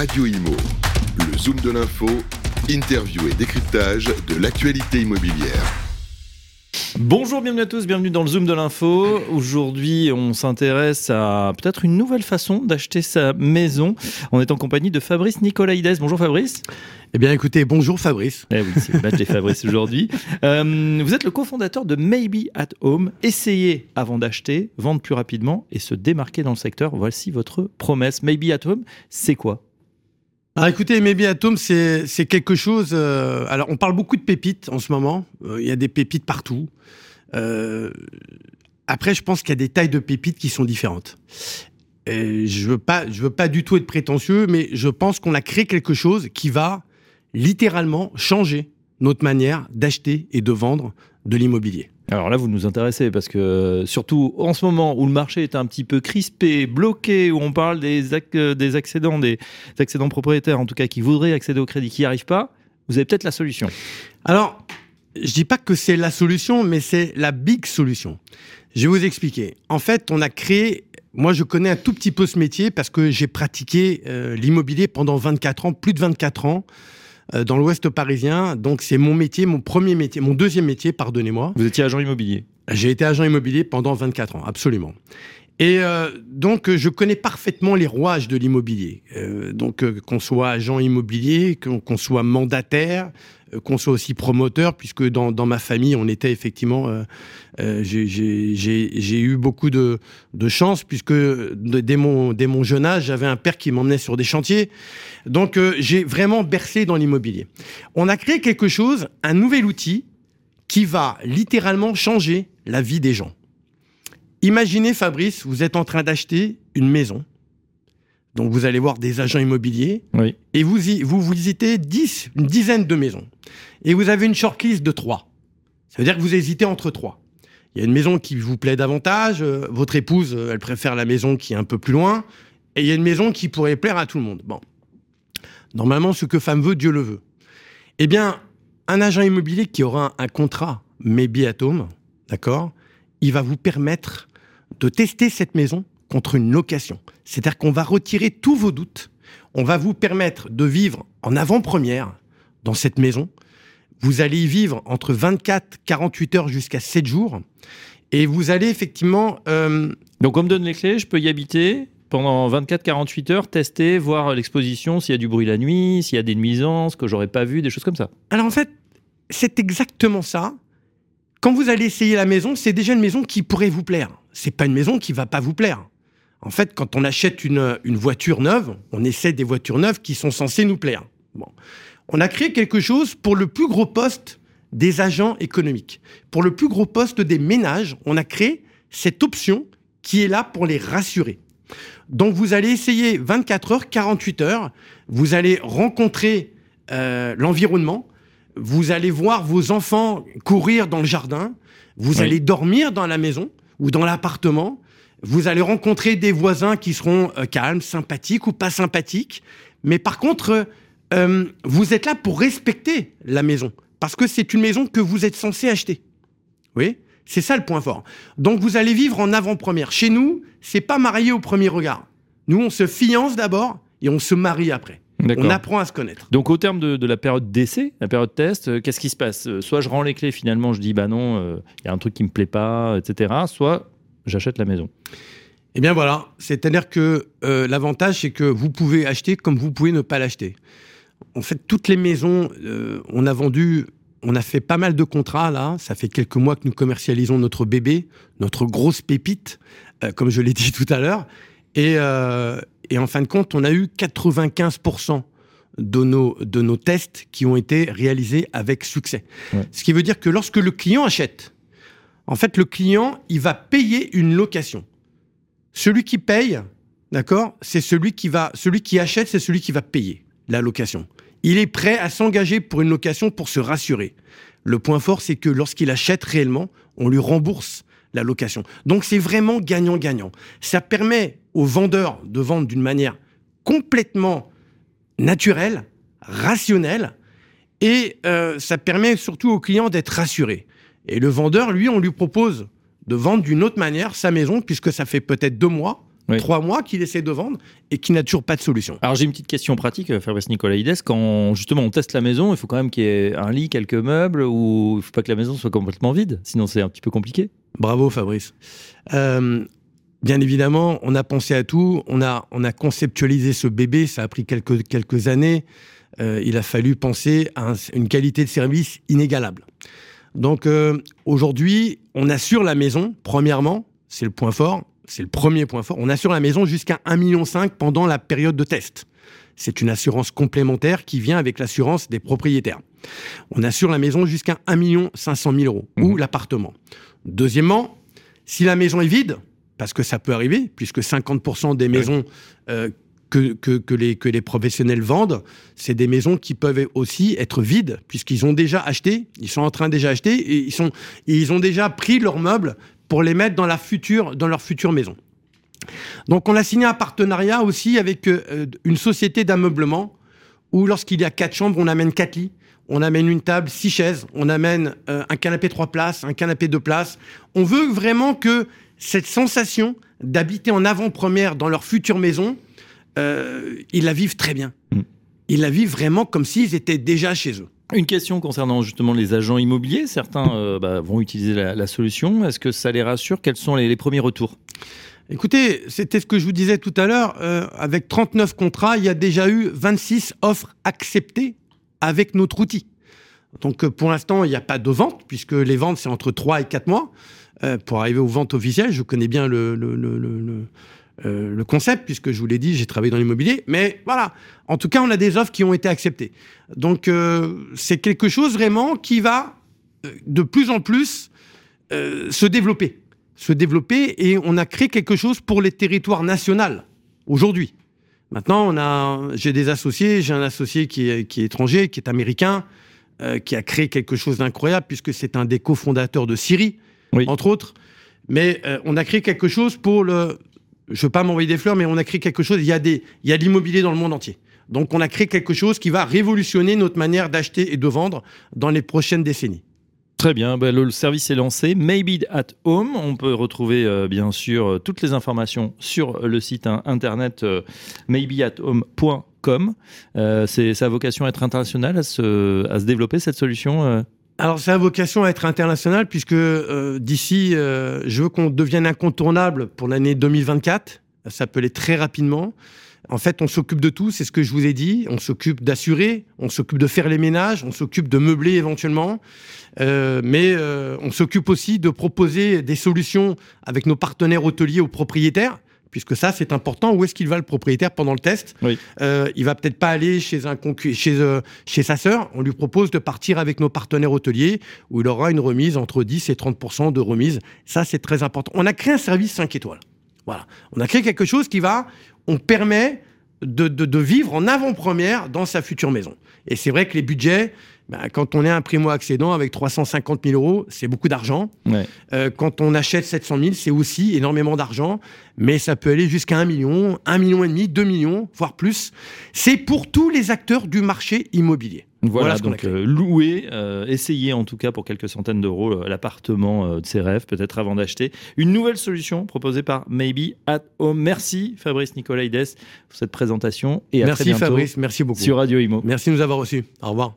Radio Imo. Le Zoom de l'info, interview et décryptage de l'actualité immobilière. Bonjour, bienvenue à tous, bienvenue dans le Zoom de l'info. Aujourd'hui, on s'intéresse à peut-être une nouvelle façon d'acheter sa maison. On est en compagnie de Fabrice Nicolaïdes. Bonjour Fabrice. Eh bien écoutez, bonjour Fabrice. Eh oui, c'est le badge des Fabrice aujourd'hui. Euh, vous êtes le cofondateur de Maybe at Home. Essayez avant d'acheter, vendre plus rapidement et se démarquer dans le secteur. Voici votre promesse. Maybe at Home, c'est quoi? Écoutez, Maybe Atom, c'est c'est quelque chose. euh, alors on parle beaucoup de pépites en ce moment. Euh, Il y a des pépites partout. Euh, après, je pense qu'il y a des tailles de pépites qui sont différentes. Et je veux pas, je veux pas du tout être prétentieux, mais je pense qu'on a créé quelque chose qui va littéralement changer notre manière d'acheter et de vendre de l'immobilier. Alors là, vous nous intéressez parce que surtout en ce moment où le marché est un petit peu crispé, bloqué, où on parle des, euh, des accédants, des accédants propriétaires en tout cas qui voudraient accéder au crédit, qui n'y arrivent pas, vous avez peut-être la solution. Alors, je dis pas que c'est la solution, mais c'est la big solution. Je vais vous expliquer. En fait, on a créé. Moi, je connais un tout petit peu ce métier parce que j'ai pratiqué euh, l'immobilier pendant 24 ans, plus de 24 ans, dans l'Ouest parisien. Donc, c'est mon métier, mon premier métier, mon deuxième métier, pardonnez-moi. Vous étiez agent immobilier. J'ai été agent immobilier pendant 24 ans, absolument. Et euh, donc, euh, je connais parfaitement les rouages de l'immobilier. Euh, donc, euh, qu'on soit agent immobilier, qu'on soit mandataire, euh, qu'on soit aussi promoteur, puisque dans, ma famille, on était effectivement... euh, euh, j'ai- eu beaucoup de, chance, puisque dès, mon, jeune âge, j'avais un père qui m'emmenait sur des chantiers. Donc, euh, j'ai vraiment bercé dans l'immobilier. On a créé quelque chose, un nouvel outil, qui va littéralement changer la vie des gens. Imaginez, Fabrice, vous êtes en train d'acheter une maison. Donc, vous allez voir des agents immobiliers Oui. et vous, y- vous visitez 10, une dizaine de maisons. Et vous avez une shortlist de trois. Ça veut dire que vous hésitez entre trois. Il y a une maison qui vous plaît davantage, euh, votre épouse, euh, elle préfère la maison qui est un peu plus loin, et il y a une maison qui pourrait plaire à tout le monde. Bon. Normalement, ce que femme veut, Dieu le veut. Eh bien, un agent immobilier qui aura un, un contrat Maybe at Home, d'accord, il va vous permettre de tester cette maison contre une location. C'est-à-dire qu'on va retirer tous vos doutes. On va vous permettre de vivre en avant-première dans cette maison. Vous allez y vivre entre 24, 48 heures jusqu'à 7 jours. Et vous allez effectivement... euh, Donc on me donne les clés, je peux y habiter pendant 24-48 heures, tester, voir l'exposition, s'il y a du bruit la nuit, s'il y a des nuisances que j'aurais pas vu, des choses comme ça. Alors en fait, c'est exactement ça. Quand vous allez essayer la maison, c'est déjà une maison qui pourrait vous plaire. C'est pas une maison qui va pas vous plaire. En fait, quand on achète une, une voiture neuve, on essaie des voitures neuves qui sont censées nous plaire. Bon. On a créé quelque chose pour le plus gros poste des agents économiques. Pour le plus gros poste des ménages, on a créé cette option qui est là pour les rassurer. Donc vous allez essayer 24 heures, 48 heures, vous allez rencontrer euh, l'environnement, vous allez voir vos enfants courir dans le jardin, vous Oui. allez dormir dans la maison ou dans l'appartement, vous allez rencontrer des voisins qui seront euh, calmes, sympathiques ou pas sympathiques, mais par contre, euh, vous êtes là pour respecter la maison, parce que c'est une maison que vous êtes censé acheter. Oui, c'est ça le point fort. Donc vous allez vivre en avant-première. Chez nous, c'est pas marié au premier regard. Nous, on se fiance d'abord et on se marie après. On apprend à se connaître. Donc au terme de, de la période d'essai, la période test, euh, qu'est-ce qui se passe? Euh, Soit je rends les clés, finalement je dis bah non, il y a un truc qui me plaît pas, etc. Soit j'achète la maison. Eh bien voilà, c'est-à-dire que euh, l'avantage, c'est que vous pouvez acheter comme vous pouvez ne pas l'acheter. En fait, toutes les maisons, euh, on a vendu, on a fait pas mal de contrats là. Ça fait quelques mois que nous commercialisons notre bébé, notre grosse pépite, euh, comme je l'ai dit tout à l'heure. Et, et en fin de compte, on a eu 95% de nos, de nos tests qui ont été réalisés avec succès. Ouais. Ce qui veut dire que lorsque le client achète, en fait, le client, il va payer une location. Celui qui paye, d'accord, c'est celui qui va, celui qui achète, c'est celui qui va payer la location. Il est prêt à s'engager pour une location pour se rassurer. Le point fort, c'est que lorsqu'il achète réellement, on lui rembourse la location. Donc c'est vraiment gagnant-gagnant. Ça permet aux vendeurs de vendre d'une manière complètement naturelle, rationnelle, et euh, ça permet surtout aux clients d'être rassurés. Et le vendeur, lui, on lui propose de vendre d'une autre manière sa maison, puisque ça fait peut-être deux mois Oui. trois mois qu'il essaie de vendre et qui n'a toujours pas de solution. Alors j'ai une petite question pratique, euh, Fabrice Nicolaïdes. Quand justement on teste la maison, il faut quand même qu'il y ait un lit, quelques meubles, ou il faut pas que la maison soit complètement vide, sinon c'est un petit peu compliqué. Bravo Fabrice. Euh, bien évidemment, on a pensé à tout, on a, on a conceptualisé ce bébé, ça a pris quelques, quelques années. Euh, il a fallu penser à un- une qualité de service inégalable. Donc euh, aujourd'hui, on assure la maison, premièrement, c'est le point fort, c'est le premier point fort, on assure la maison jusqu'à 1,5 million pendant la période de test. C'est une assurance complémentaire qui vient avec l'assurance des propriétaires. On assure la maison jusqu'à 1 500 000 euros ou l'appartement. Deuxièmement, si la maison est vide, parce que ça peut arriver, puisque 50% des maisons euh, que, les, professionnels vendent, c'est des maisons qui peuvent aussi être vides, puisqu'ils ont déjà acheté, ils sont en train déjà acheter, et ils, ont déjà pris leurs meubles pour les mettre dans leur future maison. Donc on a signé un partenariat aussi avec euh, une société d'ameublement, où lorsqu'il y a quatre chambres, on amène quatre lits, on amène une table, six chaises, on amène euh, un canapé trois places, un canapé deux places. On veut vraiment que cette sensation d'habiter en avant-première dans leur future maison, euh, ils la vivent très bien. Mm. Ils la vivent vraiment comme s'ils étaient déjà chez eux. Une question concernant justement les agents immobiliers. Certains euh, bah, vont utiliser la, la solution. Est-ce que ça les rassure? Quels sont les, les premiers retours? Écoutez, c'était ce que je vous disais tout à l'heure. euh, avec 39 contrats, il y a déjà eu 26 offres acceptées avec notre outil. Donc pour l'instant, il n'y a pas de vente, puisque les ventes, c'est entre 3 et 4 mois. Euh, pour arriver aux ventes officielles, je connais bien le, le, le, le, le, euh, le concept, puisque je vous l'ai dit, j'ai travaillé dans l'immobilier. Mais voilà, en tout cas, on a des offres qui ont été acceptées. Donc euh, c'est quelque chose vraiment qui va euh, de plus en plus euh, se développer se développer et on a créé quelque chose pour les territoires nationaux aujourd'hui. Maintenant, on a, j'ai des associés, j'ai un associé qui est, qui est étranger, qui est américain, euh, qui a créé quelque chose d'incroyable puisque c'est un des cofondateurs de Syrie, Oui. entre autres. Mais euh, on a créé quelque chose pour le, je veux pas m'envoyer des fleurs, mais on a créé quelque chose. Il y a des, il y a de l'immobilier dans le monde entier. Donc on a créé quelque chose qui va révolutionner notre manière d'acheter et de vendre dans les prochaines décennies. Très bien, bah, le, service est lancé. Maybe at Home. On peut retrouver euh, bien sûr euh, toutes les informations sur le site internet euh, maybeathome.com. Euh, c'est sa vocation à être internationale, à se, à se développer cette solution. Alors, ça a vocation à être international puisque euh, d'ici, euh, je veux qu'on devienne incontournable pour l'année 2024. Ça peut aller très rapidement. En fait, on s'occupe de tout, c'est ce que je vous ai dit. On s'occupe d'assurer, on s'occupe de faire les ménages, on s'occupe de meubler éventuellement. Euh, mais euh, on s'occupe aussi de proposer des solutions avec nos partenaires hôteliers aux propriétaires. Puisque ça, c'est important. Où est-ce qu'il va le propriétaire pendant le test Oui. euh, Il va peut-être pas aller chez un chez euh, chez sa sœur. On lui propose de partir avec nos partenaires hôteliers où il aura une remise entre 10 et 30% de remise. Ça, c'est très important. On a créé un service 5 étoiles. Voilà. On a créé quelque chose qui va, on permet de, de, de vivre en avant-première dans sa future maison. Et c'est vrai que les budgets, ben, quand on est un primo-accédant avec 350 000 euros, c'est beaucoup d'argent. Ouais. Euh, quand on achète 700 000, c'est aussi énormément d'argent, mais ça peut aller jusqu'à 1 million, 1 million et demi, 2 millions, voire plus. C'est pour tous les acteurs du marché immobilier. Voilà, donc euh, louer, euh, essayer en tout cas pour quelques centaines d'euros l'appartement de ses rêves, peut-être avant d'acheter. Une nouvelle solution proposée par Maybe at Home. Merci Fabrice Nicolaides pour cette présentation et à très Merci bientôt Fabrice, merci beaucoup. sur Radio Imo. Merci de nous avoir reçus. Au revoir.